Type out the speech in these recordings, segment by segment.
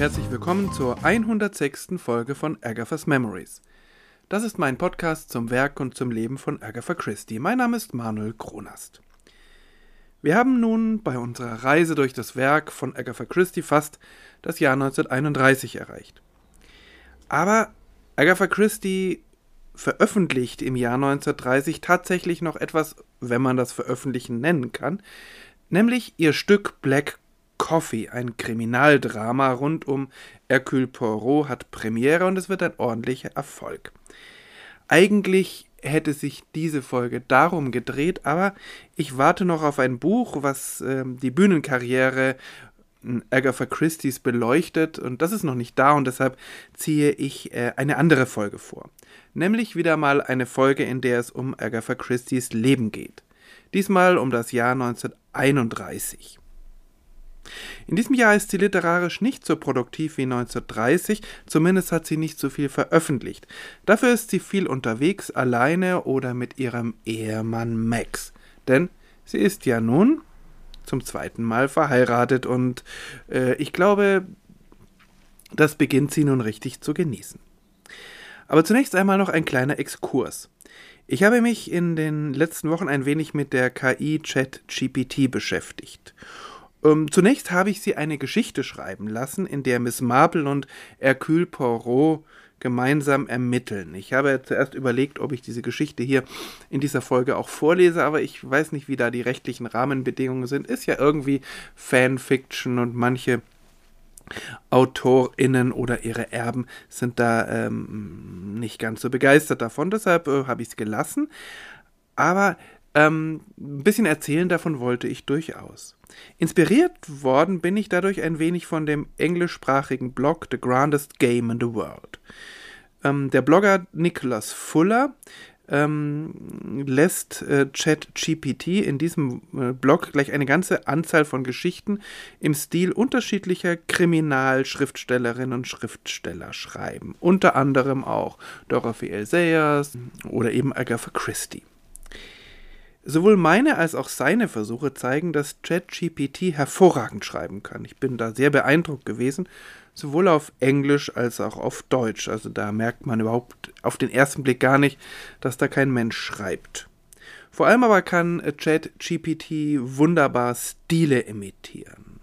herzlich willkommen zur 106. Folge von Agatha's Memories. Das ist mein Podcast zum Werk und zum Leben von Agatha Christie. Mein Name ist Manuel Kronast. Wir haben nun bei unserer Reise durch das Werk von Agatha Christie fast das Jahr 1931 erreicht. Aber Agatha Christie veröffentlicht im Jahr 1930 tatsächlich noch etwas, wenn man das Veröffentlichen nennen kann, nämlich ihr Stück Black Coffee, ein Kriminaldrama rund um Hercule Poirot, hat Premiere und es wird ein ordentlicher Erfolg. Eigentlich hätte sich diese Folge darum gedreht, aber ich warte noch auf ein Buch, was äh, die Bühnenkarriere Agatha Christie's beleuchtet und das ist noch nicht da und deshalb ziehe ich äh, eine andere Folge vor. Nämlich wieder mal eine Folge, in der es um Agatha Christie's Leben geht. Diesmal um das Jahr 1931. In diesem Jahr ist sie literarisch nicht so produktiv wie 1930, zumindest hat sie nicht so viel veröffentlicht. Dafür ist sie viel unterwegs, alleine oder mit ihrem Ehemann Max. Denn sie ist ja nun zum zweiten Mal verheiratet und äh, ich glaube, das beginnt sie nun richtig zu genießen. Aber zunächst einmal noch ein kleiner Exkurs. Ich habe mich in den letzten Wochen ein wenig mit der KI Chat GPT beschäftigt. Ähm, zunächst habe ich sie eine Geschichte schreiben lassen, in der Miss Marple und Hercule Poirot gemeinsam ermitteln. Ich habe zuerst überlegt, ob ich diese Geschichte hier in dieser Folge auch vorlese, aber ich weiß nicht, wie da die rechtlichen Rahmenbedingungen sind. Ist ja irgendwie Fanfiction und manche AutorInnen oder ihre Erben sind da ähm, nicht ganz so begeistert davon. Deshalb äh, habe ich es gelassen. Aber ähm, ein bisschen erzählen davon wollte ich durchaus. Inspiriert worden bin ich dadurch ein wenig von dem englischsprachigen Blog The Grandest Game in the World. Ähm, der Blogger Nicholas Fuller ähm, lässt äh, ChatGPT in diesem äh, Blog gleich eine ganze Anzahl von Geschichten im Stil unterschiedlicher Kriminalschriftstellerinnen und Schriftsteller schreiben. Unter anderem auch Dorothy L. Sayers oder eben Agatha Christie. Sowohl meine als auch seine Versuche zeigen, dass ChatGPT hervorragend schreiben kann. Ich bin da sehr beeindruckt gewesen, sowohl auf Englisch als auch auf Deutsch. Also da merkt man überhaupt auf den ersten Blick gar nicht, dass da kein Mensch schreibt. Vor allem aber kann ChatGPT wunderbar Stile imitieren.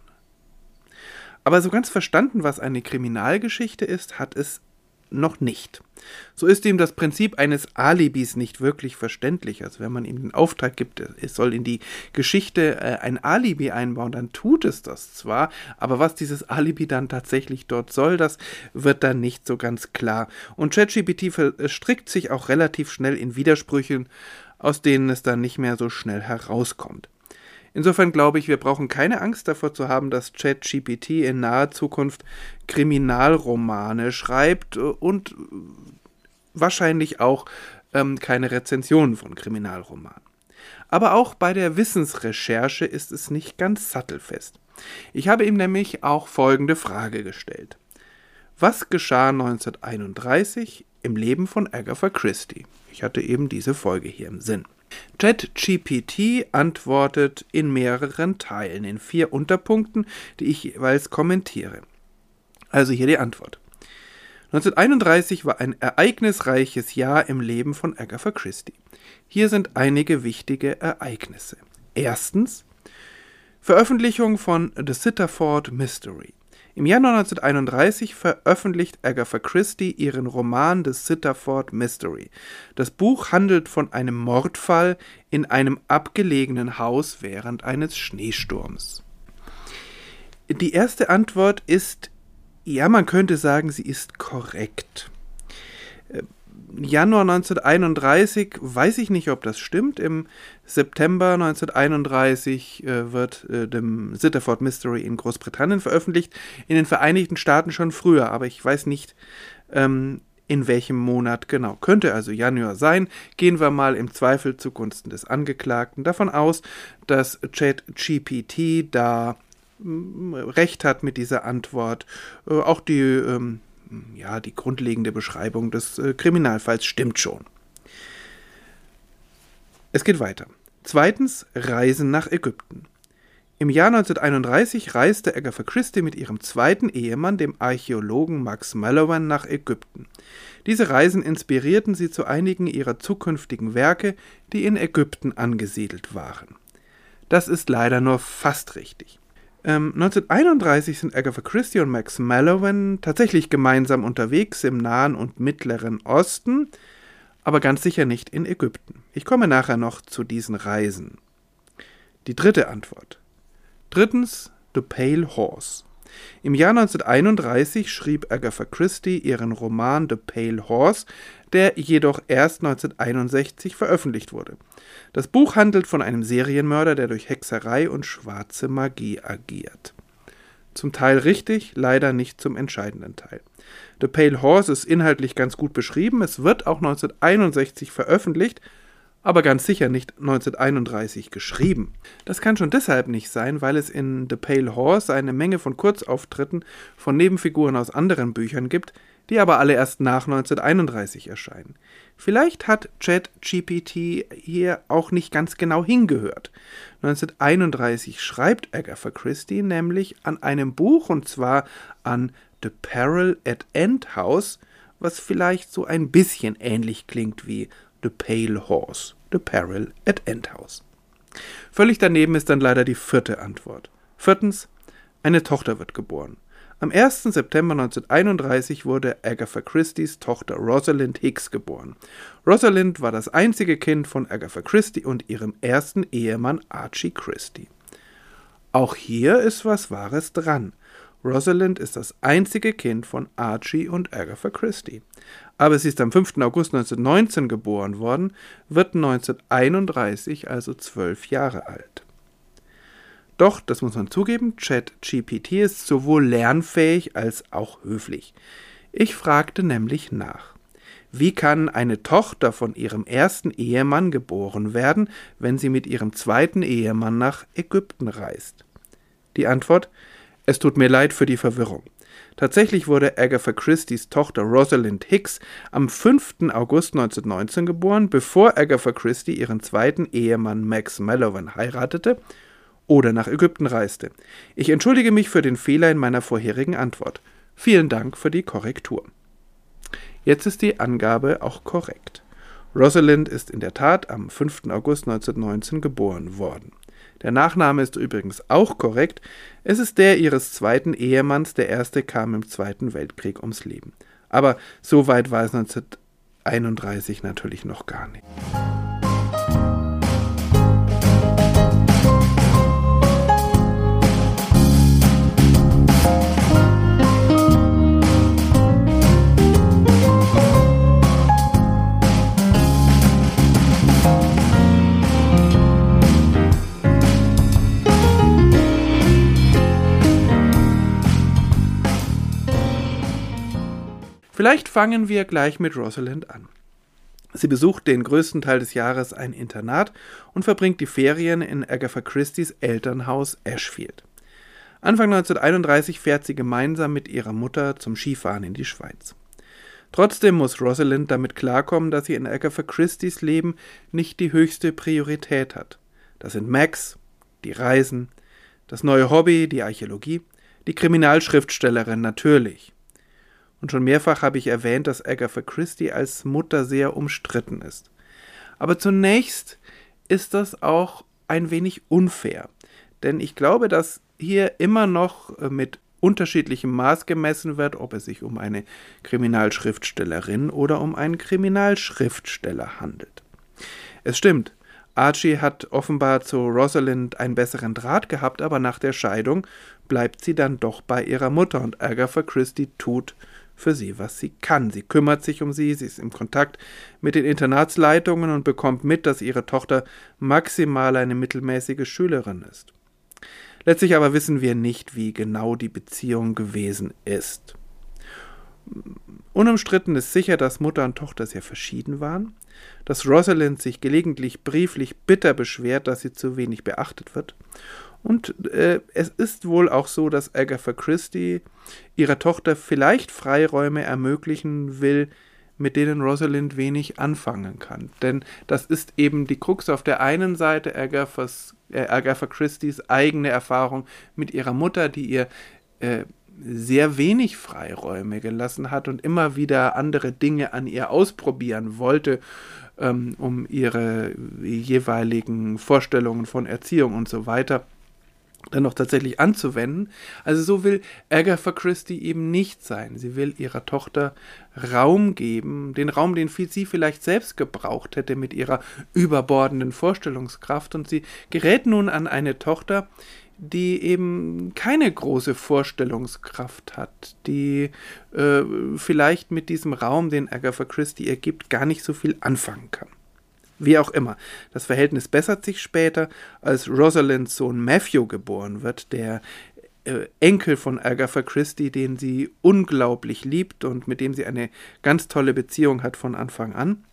Aber so ganz verstanden, was eine Kriminalgeschichte ist, hat es noch nicht. So ist ihm das Prinzip eines Alibis nicht wirklich verständlich. Also wenn man ihm den Auftrag gibt, es soll in die Geschichte äh, ein Alibi einbauen, dann tut es das zwar, aber was dieses Alibi dann tatsächlich dort soll, das wird dann nicht so ganz klar. Und ChatGPT verstrickt sich auch relativ schnell in Widersprüchen, aus denen es dann nicht mehr so schnell herauskommt. Insofern glaube ich, wir brauchen keine Angst davor zu haben, dass ChatGPT in naher Zukunft Kriminalromane schreibt und wahrscheinlich auch ähm, keine Rezensionen von Kriminalromanen. Aber auch bei der Wissensrecherche ist es nicht ganz sattelfest. Ich habe ihm nämlich auch folgende Frage gestellt. Was geschah 1931 im Leben von Agatha Christie? Ich hatte eben diese Folge hier im Sinn. ChatGPT antwortet in mehreren Teilen, in vier Unterpunkten, die ich jeweils kommentiere. Also hier die Antwort. 1931 war ein ereignisreiches Jahr im Leben von Agatha Christie. Hier sind einige wichtige Ereignisse. Erstens Veröffentlichung von The Sitterford Mystery. Im Januar 1931 veröffentlicht Agatha Christie ihren Roman The Sitterford Mystery. Das Buch handelt von einem Mordfall in einem abgelegenen Haus während eines Schneesturms. Die erste Antwort ist, ja, man könnte sagen, sie ist korrekt. Januar 1931, weiß ich nicht, ob das stimmt. Im September 1931 äh, wird äh, dem Sitterford Mystery in Großbritannien veröffentlicht, in den Vereinigten Staaten schon früher, aber ich weiß nicht, ähm, in welchem Monat genau. Könnte also Januar sein. Gehen wir mal im Zweifel zugunsten des Angeklagten davon aus, dass ChatGPT da mm, recht hat mit dieser Antwort. Äh, auch die ähm, ja, die grundlegende Beschreibung des äh, Kriminalfalls stimmt schon. Es geht weiter. Zweitens, Reisen nach Ägypten. Im Jahr 1931 reiste Agatha Christie mit ihrem zweiten Ehemann, dem Archäologen Max Mallowan, nach Ägypten. Diese Reisen inspirierten sie zu einigen ihrer zukünftigen Werke, die in Ägypten angesiedelt waren. Das ist leider nur fast richtig. Ähm, 1931 sind Agatha Christie und Max Mallowan tatsächlich gemeinsam unterwegs im Nahen und Mittleren Osten, aber ganz sicher nicht in Ägypten. Ich komme nachher noch zu diesen Reisen. Die dritte Antwort. Drittens The Pale Horse. Im Jahr 1931 schrieb Agatha Christie ihren Roman The Pale Horse, der jedoch erst 1961 veröffentlicht wurde. Das Buch handelt von einem Serienmörder, der durch Hexerei und schwarze Magie agiert. Zum Teil richtig, leider nicht zum entscheidenden Teil. The Pale Horse ist inhaltlich ganz gut beschrieben, es wird auch 1961 veröffentlicht, aber ganz sicher nicht 1931 geschrieben. Das kann schon deshalb nicht sein, weil es in The Pale Horse eine Menge von Kurzauftritten von Nebenfiguren aus anderen Büchern gibt, die aber alle erst nach 1931 erscheinen. Vielleicht hat ChatGPT hier auch nicht ganz genau hingehört. 1931 schreibt Agatha Christie nämlich an einem Buch und zwar an The Peril at End House, was vielleicht so ein bisschen ähnlich klingt wie The Pale Horse. The Peril at Endhouse. Völlig daneben ist dann leider die vierte Antwort. Viertens, eine Tochter wird geboren. Am 1. September 1931 wurde Agatha Christie's Tochter Rosalind Hicks geboren. Rosalind war das einzige Kind von Agatha Christie und ihrem ersten Ehemann Archie Christie. Auch hier ist was Wahres dran. Rosalind ist das einzige Kind von Archie und Agatha Christie. Aber sie ist am 5. August 1919 geboren worden, wird 1931 also zwölf Jahre alt. Doch, das muss man zugeben, ChatGPT ist sowohl lernfähig als auch höflich. Ich fragte nämlich nach. Wie kann eine Tochter von ihrem ersten Ehemann geboren werden, wenn sie mit ihrem zweiten Ehemann nach Ägypten reist? Die Antwort es tut mir leid für die Verwirrung. Tatsächlich wurde Agatha Christie's Tochter Rosalind Hicks am 5. August 1919 geboren, bevor Agatha Christie ihren zweiten Ehemann Max Mallowan heiratete oder nach Ägypten reiste. Ich entschuldige mich für den Fehler in meiner vorherigen Antwort. Vielen Dank für die Korrektur. Jetzt ist die Angabe auch korrekt. Rosalind ist in der Tat am 5. August 1919 geboren worden. Der Nachname ist übrigens auch korrekt. Es ist der ihres zweiten Ehemanns, der erste kam im Zweiten Weltkrieg ums Leben. Aber so weit war es 1931 natürlich noch gar nicht. Vielleicht fangen wir gleich mit Rosalind an. Sie besucht den größten Teil des Jahres ein Internat und verbringt die Ferien in Agatha Christie's Elternhaus Ashfield. Anfang 1931 fährt sie gemeinsam mit ihrer Mutter zum Skifahren in die Schweiz. Trotzdem muss Rosalind damit klarkommen, dass sie in Agatha Christie's Leben nicht die höchste Priorität hat. Das sind Max, die Reisen, das neue Hobby, die Archäologie, die Kriminalschriftstellerin natürlich. Und schon mehrfach habe ich erwähnt, dass Agatha Christie als Mutter sehr umstritten ist. Aber zunächst ist das auch ein wenig unfair. Denn ich glaube, dass hier immer noch äh, mit unterschiedlichem Maß gemessen wird, ob es sich um eine Kriminalschriftstellerin oder um einen Kriminalschriftsteller handelt. Es stimmt, Archie hat offenbar zu Rosalind einen besseren Draht gehabt, aber nach der Scheidung bleibt sie dann doch bei ihrer Mutter und Agatha Christie tut, für sie, was sie kann. Sie kümmert sich um sie, sie ist im Kontakt mit den Internatsleitungen und bekommt mit, dass ihre Tochter maximal eine mittelmäßige Schülerin ist. Letztlich aber wissen wir nicht, wie genau die Beziehung gewesen ist. Unumstritten ist sicher, dass Mutter und Tochter sehr verschieden waren, dass Rosalind sich gelegentlich brieflich bitter beschwert, dass sie zu wenig beachtet wird und äh, es ist wohl auch so, dass Agatha Christie ihrer Tochter vielleicht Freiräume ermöglichen will, mit denen Rosalind wenig anfangen kann. Denn das ist eben die Krux auf der einen Seite Agathas, äh, Agatha Christie's eigene Erfahrung mit ihrer Mutter, die ihr äh, sehr wenig Freiräume gelassen hat und immer wieder andere Dinge an ihr ausprobieren wollte, ähm, um ihre jeweiligen Vorstellungen von Erziehung und so weiter dann noch tatsächlich anzuwenden. Also so will Agatha Christie eben nicht sein. Sie will ihrer Tochter Raum geben, den Raum, den sie vielleicht selbst gebraucht hätte mit ihrer überbordenden Vorstellungskraft. Und sie gerät nun an eine Tochter, die eben keine große Vorstellungskraft hat, die äh, vielleicht mit diesem Raum, den Agatha Christie ihr gibt, gar nicht so viel anfangen kann. Wie auch immer, das Verhältnis bessert sich später, als Rosalinds Sohn Matthew geboren wird, der äh, Enkel von Agatha Christie, den sie unglaublich liebt und mit dem sie eine ganz tolle Beziehung hat von Anfang an.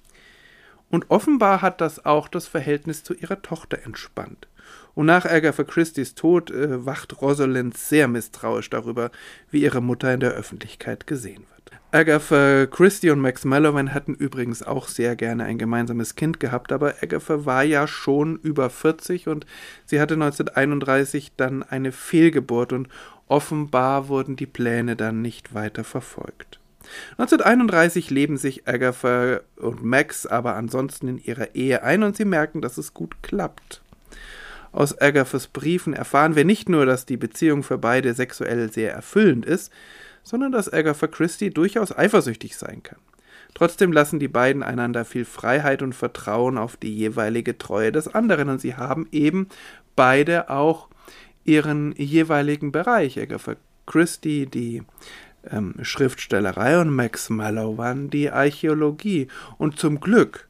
Und offenbar hat das auch das Verhältnis zu ihrer Tochter entspannt. Und nach Agatha Christie's Tod äh, wacht Rosalind sehr misstrauisch darüber, wie ihre Mutter in der Öffentlichkeit gesehen wird. Agatha Christie und Max Mallowan hatten übrigens auch sehr gerne ein gemeinsames Kind gehabt, aber Agatha war ja schon über 40 und sie hatte 1931 dann eine Fehlgeburt und offenbar wurden die Pläne dann nicht weiter verfolgt. 1931 leben sich Agatha und Max aber ansonsten in ihrer Ehe ein und sie merken, dass es gut klappt. Aus Agathas Briefen erfahren wir nicht nur, dass die Beziehung für beide sexuell sehr erfüllend ist, sondern dass Agatha Christie durchaus eifersüchtig sein kann. Trotzdem lassen die beiden einander viel Freiheit und Vertrauen auf die jeweilige Treue des anderen und sie haben eben beide auch ihren jeweiligen Bereich. Agatha Christie, die ähm, Schriftstellerei und Max Mallowan die Archäologie. Und zum Glück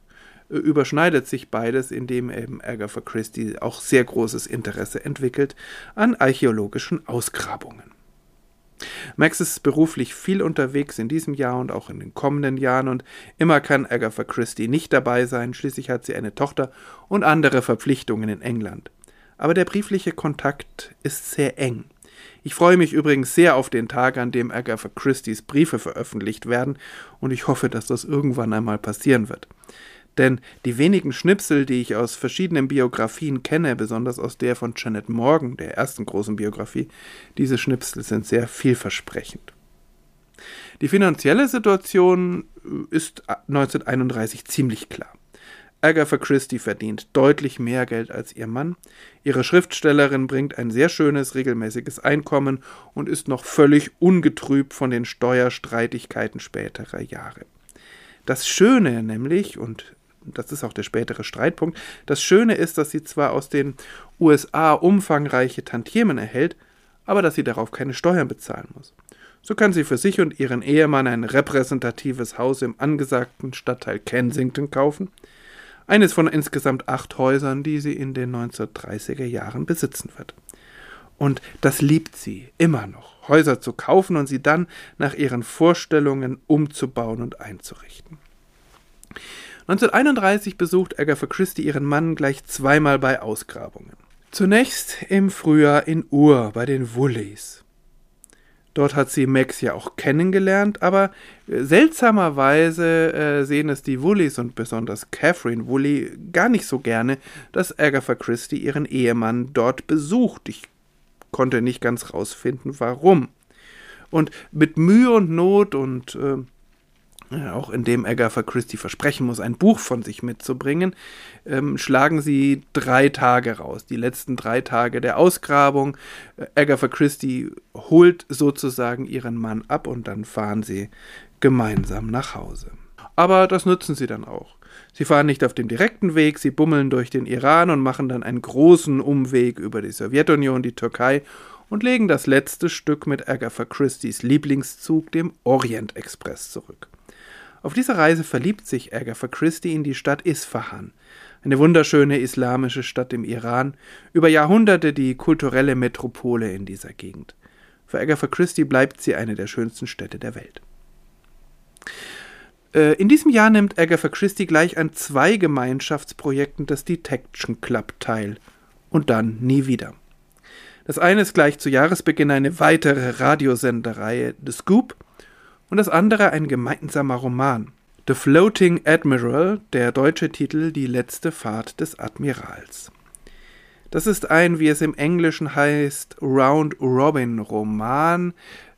äh, überschneidet sich beides, indem eben Agatha Christie auch sehr großes Interesse entwickelt an archäologischen Ausgrabungen. Max ist beruflich viel unterwegs in diesem Jahr und auch in den kommenden Jahren und immer kann Agatha Christie nicht dabei sein, schließlich hat sie eine Tochter und andere Verpflichtungen in England. Aber der briefliche Kontakt ist sehr eng. Ich freue mich übrigens sehr auf den Tag, an dem Agatha Christie's Briefe veröffentlicht werden, und ich hoffe, dass das irgendwann einmal passieren wird. Denn die wenigen Schnipsel, die ich aus verschiedenen Biografien kenne, besonders aus der von Janet Morgan, der ersten großen Biografie, diese Schnipsel sind sehr vielversprechend. Die finanzielle Situation äh, ist 1931 ziemlich klar. Agatha Christie verdient deutlich mehr Geld als ihr Mann. Ihre Schriftstellerin bringt ein sehr schönes, regelmäßiges Einkommen und ist noch völlig ungetrübt von den Steuerstreitigkeiten späterer Jahre. Das Schöne nämlich, und das ist auch der spätere Streitpunkt. Das Schöne ist, dass sie zwar aus den USA umfangreiche Tantiemen erhält, aber dass sie darauf keine Steuern bezahlen muss. So kann sie für sich und ihren Ehemann ein repräsentatives Haus im angesagten Stadtteil Kensington kaufen, eines von insgesamt acht Häusern, die sie in den 1930er Jahren besitzen wird. Und das liebt sie immer noch, Häuser zu kaufen und sie dann nach ihren Vorstellungen umzubauen und einzurichten. 1931 besucht Agatha Christie ihren Mann gleich zweimal bei Ausgrabungen. Zunächst im Frühjahr in Ur bei den Wooleys. Dort hat sie Max ja auch kennengelernt, aber äh, seltsamerweise äh, sehen es die Wooleys und besonders Catherine Woolley gar nicht so gerne, dass Agatha Christie ihren Ehemann dort besucht. Ich konnte nicht ganz rausfinden, warum. Und mit Mühe und Not und äh, auch indem Agatha Christie versprechen muss, ein Buch von sich mitzubringen, ähm, schlagen sie drei Tage raus, die letzten drei Tage der Ausgrabung. Äh, Agatha Christie holt sozusagen ihren Mann ab und dann fahren sie gemeinsam nach Hause. Aber das nutzen sie dann auch. Sie fahren nicht auf dem direkten Weg, sie bummeln durch den Iran und machen dann einen großen Umweg über die Sowjetunion, die Türkei und legen das letzte Stück mit Agatha Christie's Lieblingszug, dem Orient Express, zurück. Auf dieser Reise verliebt sich Agatha Christie in die Stadt Isfahan, eine wunderschöne islamische Stadt im Iran, über Jahrhunderte die kulturelle Metropole in dieser Gegend. Für Agatha Christie bleibt sie eine der schönsten Städte der Welt. Äh, in diesem Jahr nimmt Agatha Christie gleich an zwei Gemeinschaftsprojekten des Detection Club teil. Und dann nie wieder. Das eine ist gleich zu Jahresbeginn eine weitere Radiosendereihe, The Scoop, und das andere ein gemeinsamer Roman. The Floating Admiral, der deutsche Titel Die letzte Fahrt des Admirals. Das ist ein, wie es im Englischen heißt, Round-Robin-Roman.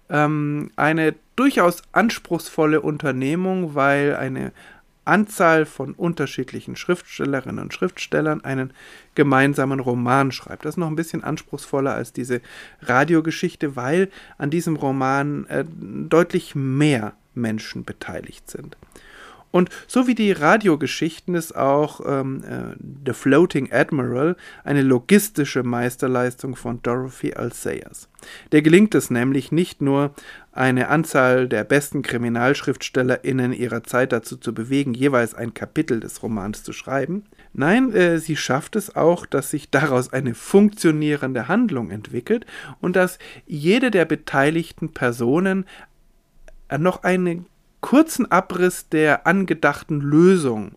Ähm, eine durchaus anspruchsvolle Unternehmung, weil eine Anzahl von unterschiedlichen Schriftstellerinnen und Schriftstellern einen gemeinsamen Roman schreibt. Das ist noch ein bisschen anspruchsvoller als diese Radiogeschichte, weil an diesem Roman äh, deutlich mehr Menschen beteiligt sind. Und so wie die Radiogeschichten ist auch ähm, äh, The Floating Admiral eine logistische Meisterleistung von Dorothy L. Sayers. Der gelingt es nämlich nicht nur, eine Anzahl der besten KriminalschriftstellerInnen ihrer Zeit dazu zu bewegen, jeweils ein Kapitel des Romans zu schreiben. Nein, äh, sie schafft es auch, dass sich daraus eine funktionierende Handlung entwickelt und dass jede der beteiligten Personen noch eine kurzen Abriss der angedachten Lösung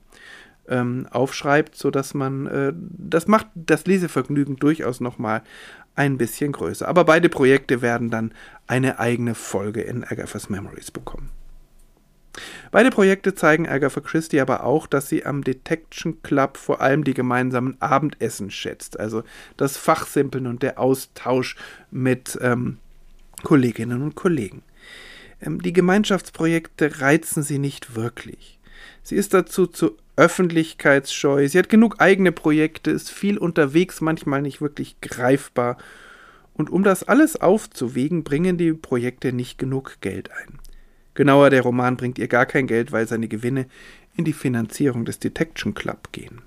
ähm, aufschreibt, sodass man, äh, das macht das Lesevergnügen durchaus nochmal ein bisschen größer. Aber beide Projekte werden dann eine eigene Folge in Agatha's Memories bekommen. Beide Projekte zeigen Agatha Christie aber auch, dass sie am Detection Club vor allem die gemeinsamen Abendessen schätzt, also das Fachsimpeln und der Austausch mit ähm, Kolleginnen und Kollegen. Ähm, die Gemeinschaftsprojekte reizen sie nicht wirklich. Sie ist dazu zu öffentlichkeitsscheu, sie hat genug eigene Projekte, ist viel unterwegs, manchmal nicht wirklich greifbar. Und um das alles aufzuwiegen, bringen die Projekte nicht genug Geld ein. Genauer, der Roman bringt ihr gar kein Geld, weil seine Gewinne in die Finanzierung des Detection Club gehen.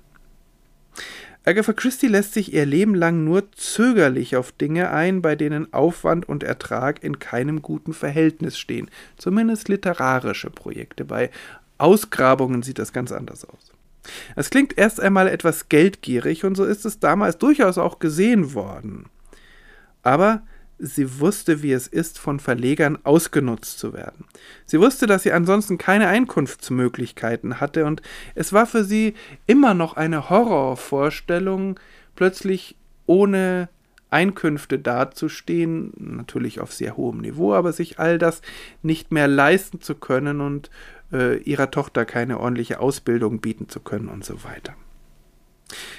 Agatha Christie lässt sich ihr Leben lang nur zögerlich auf Dinge ein, bei denen Aufwand und Ertrag in keinem guten Verhältnis stehen. Zumindest literarische Projekte. Bei Ausgrabungen sieht das ganz anders aus. Es klingt erst einmal etwas geldgierig und so ist es damals durchaus auch gesehen worden. Aber sie wusste, wie es ist, von Verlegern ausgenutzt zu werden. Sie wusste, dass sie ansonsten keine Einkunftsmöglichkeiten hatte, und es war für sie immer noch eine Horrorvorstellung, plötzlich ohne Einkünfte dazustehen, natürlich auf sehr hohem Niveau, aber sich all das nicht mehr leisten zu können und äh, ihrer Tochter keine ordentliche Ausbildung bieten zu können und so weiter.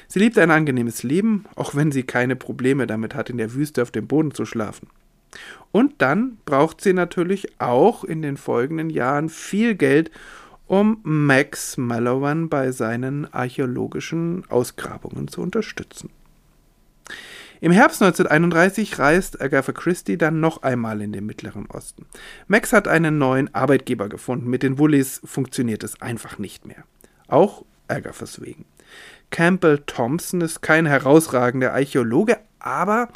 Sie liebt ein angenehmes Leben, auch wenn sie keine Probleme damit hat, in der Wüste auf dem Boden zu schlafen. Und dann braucht sie natürlich auch in den folgenden Jahren viel Geld, um Max Mallowan bei seinen archäologischen Ausgrabungen zu unterstützen. Im Herbst 1931 reist Agatha Christie dann noch einmal in den Mittleren Osten. Max hat einen neuen Arbeitgeber gefunden. Mit den Woolies funktioniert es einfach nicht mehr. Auch Agathas wegen. Campbell Thompson ist kein herausragender Archäologe, aber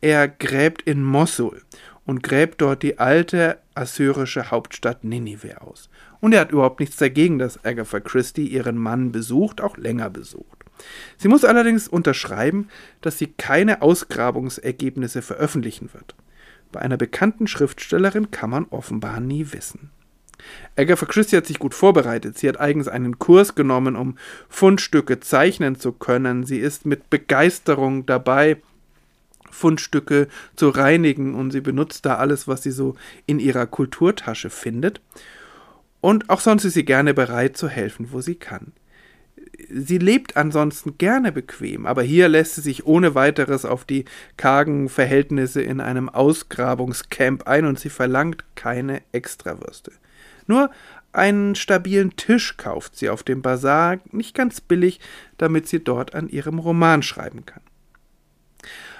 er gräbt in Mosul und gräbt dort die alte assyrische Hauptstadt Ninive aus. Und er hat überhaupt nichts dagegen, dass Agatha Christie ihren Mann besucht, auch länger besucht. Sie muss allerdings unterschreiben, dass sie keine Ausgrabungsergebnisse veröffentlichen wird. Bei einer bekannten Schriftstellerin kann man offenbar nie wissen. Agatha Christie hat sich gut vorbereitet. Sie hat eigens einen Kurs genommen, um Fundstücke zeichnen zu können. Sie ist mit Begeisterung dabei, Fundstücke zu reinigen und sie benutzt da alles, was sie so in ihrer Kulturtasche findet. Und auch sonst ist sie gerne bereit zu helfen, wo sie kann. Sie lebt ansonsten gerne bequem, aber hier lässt sie sich ohne weiteres auf die kargen Verhältnisse in einem Ausgrabungscamp ein und sie verlangt keine Extrawürste. Nur einen stabilen Tisch kauft sie auf dem Bazar, nicht ganz billig, damit sie dort an ihrem Roman schreiben kann.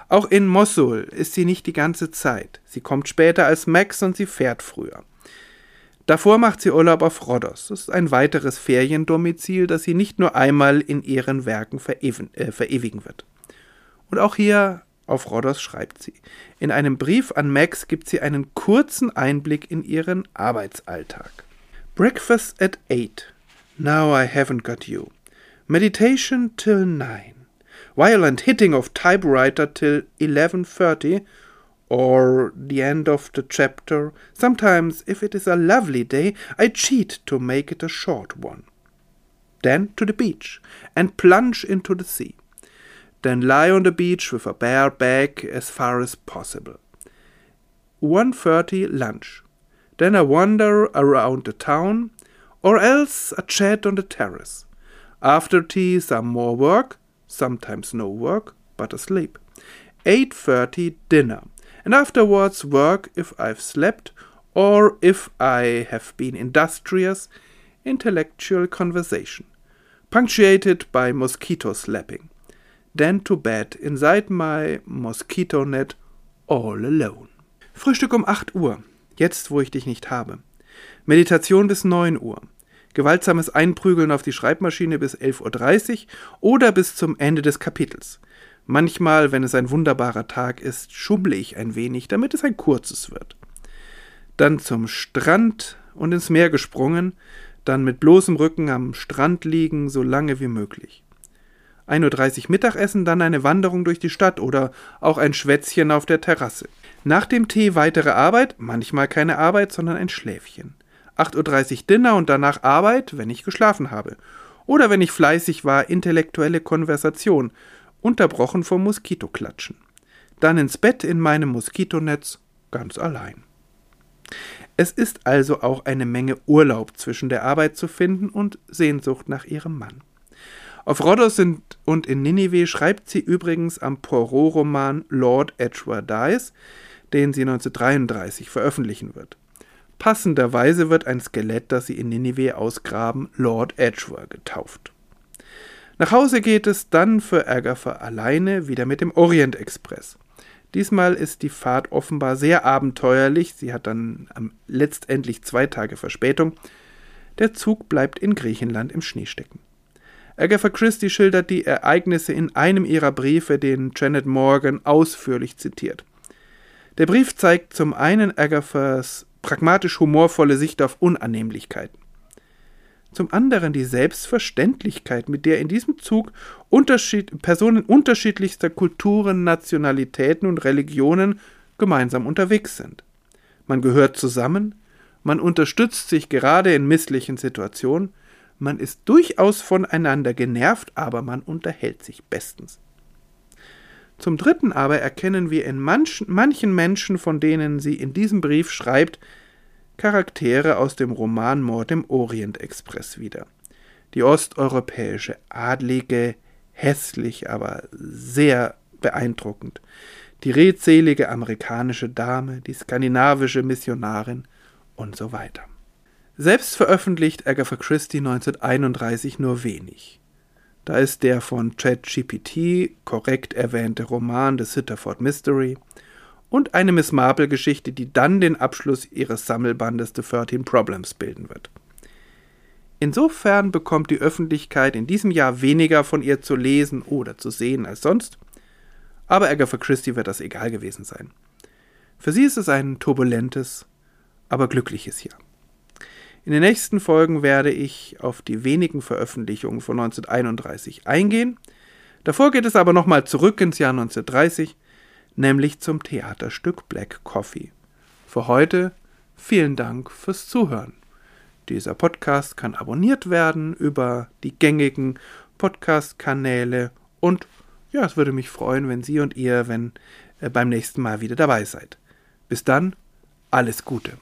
Auch in Mosul ist sie nicht die ganze Zeit. Sie kommt später als Max und sie fährt früher. Davor macht sie Urlaub auf Rhodos. Das ist ein weiteres Feriendomizil, das sie nicht nur einmal in ihren Werken äh, verewigen wird. Und auch hier auf Rhodos schreibt sie. In einem Brief an Max gibt sie einen kurzen Einblick in ihren Arbeitsalltag. Breakfast at 8. Now I haven't got you. Meditation till 9. Violent hitting of typewriter till 11.30 or the end of the chapter. Sometimes, if it is a lovely day, I cheat to make it a short one. Then to the beach and plunge into the sea then lie on the beach with a bare back as far as possible. 1.30 lunch. Then a wander around the town or else a chat on the terrace. After tea, some more work, sometimes no work, but a sleep. 8.30 dinner, and afterwards work if I've slept, or if I have been industrious, intellectual conversation, punctuated by mosquito slapping. Then to bed inside my mosquito net all alone. Frühstück um 8 Uhr, jetzt wo ich dich nicht habe. Meditation bis 9 Uhr. Gewaltsames Einprügeln auf die Schreibmaschine bis 11.30 Uhr oder bis zum Ende des Kapitels. Manchmal, wenn es ein wunderbarer Tag ist, schummle ich ein wenig, damit es ein kurzes wird. Dann zum Strand und ins Meer gesprungen, dann mit bloßem Rücken am Strand liegen, so lange wie möglich. 1.30 Uhr Mittagessen, dann eine Wanderung durch die Stadt oder auch ein Schwätzchen auf der Terrasse. Nach dem Tee weitere Arbeit, manchmal keine Arbeit, sondern ein Schläfchen. 8.30 Uhr Dinner und danach Arbeit, wenn ich geschlafen habe. Oder wenn ich fleißig war, intellektuelle Konversation, unterbrochen vom Moskitoklatschen. Dann ins Bett in meinem Moskitonetz, ganz allein. Es ist also auch eine Menge Urlaub zwischen der Arbeit zu finden und Sehnsucht nach ihrem Mann. Auf Rhodos und in Ninive schreibt sie übrigens am Poirot-Roman Lord Edgeworth Dies, den sie 1933 veröffentlichen wird. Passenderweise wird ein Skelett, das sie in Ninive ausgraben, Lord Edgeworth getauft. Nach Hause geht es dann für Agatha alleine wieder mit dem Orient Express. Diesmal ist die Fahrt offenbar sehr abenteuerlich. Sie hat dann letztendlich zwei Tage Verspätung. Der Zug bleibt in Griechenland im Schnee stecken. Agatha Christie schildert die Ereignisse in einem ihrer Briefe, den Janet Morgan ausführlich zitiert. Der Brief zeigt zum einen Agathas pragmatisch humorvolle Sicht auf Unannehmlichkeiten. Zum anderen die Selbstverständlichkeit, mit der in diesem Zug Unterschied Personen unterschiedlichster Kulturen, Nationalitäten und Religionen gemeinsam unterwegs sind. Man gehört zusammen, man unterstützt sich gerade in misslichen Situationen, man ist durchaus voneinander genervt, aber man unterhält sich bestens. Zum Dritten aber erkennen wir in manchen, manchen Menschen, von denen sie in diesem Brief schreibt, Charaktere aus dem Roman Mord im Orient Express wieder. Die osteuropäische Adlige, hässlich, aber sehr beeindruckend. Die redselige amerikanische Dame, die skandinavische Missionarin und so weiter. Selbst veröffentlicht Agatha Christie 1931 nur wenig. Da ist der von ChatGPT korrekt erwähnte Roman The Sitterford Mystery und eine Miss Marple-Geschichte, die dann den Abschluss ihres Sammelbandes The 13 Problems bilden wird. Insofern bekommt die Öffentlichkeit in diesem Jahr weniger von ihr zu lesen oder zu sehen als sonst, aber Agatha Christie wird das egal gewesen sein. Für sie ist es ein turbulentes, aber glückliches Jahr. In den nächsten Folgen werde ich auf die wenigen Veröffentlichungen von 1931 eingehen. Davor geht es aber nochmal zurück ins Jahr 1930, nämlich zum Theaterstück Black Coffee. Für heute vielen Dank fürs Zuhören. Dieser Podcast kann abonniert werden über die gängigen Podcast-Kanäle und ja, es würde mich freuen, wenn Sie und ihr, wenn äh, beim nächsten Mal wieder dabei seid. Bis dann, alles Gute.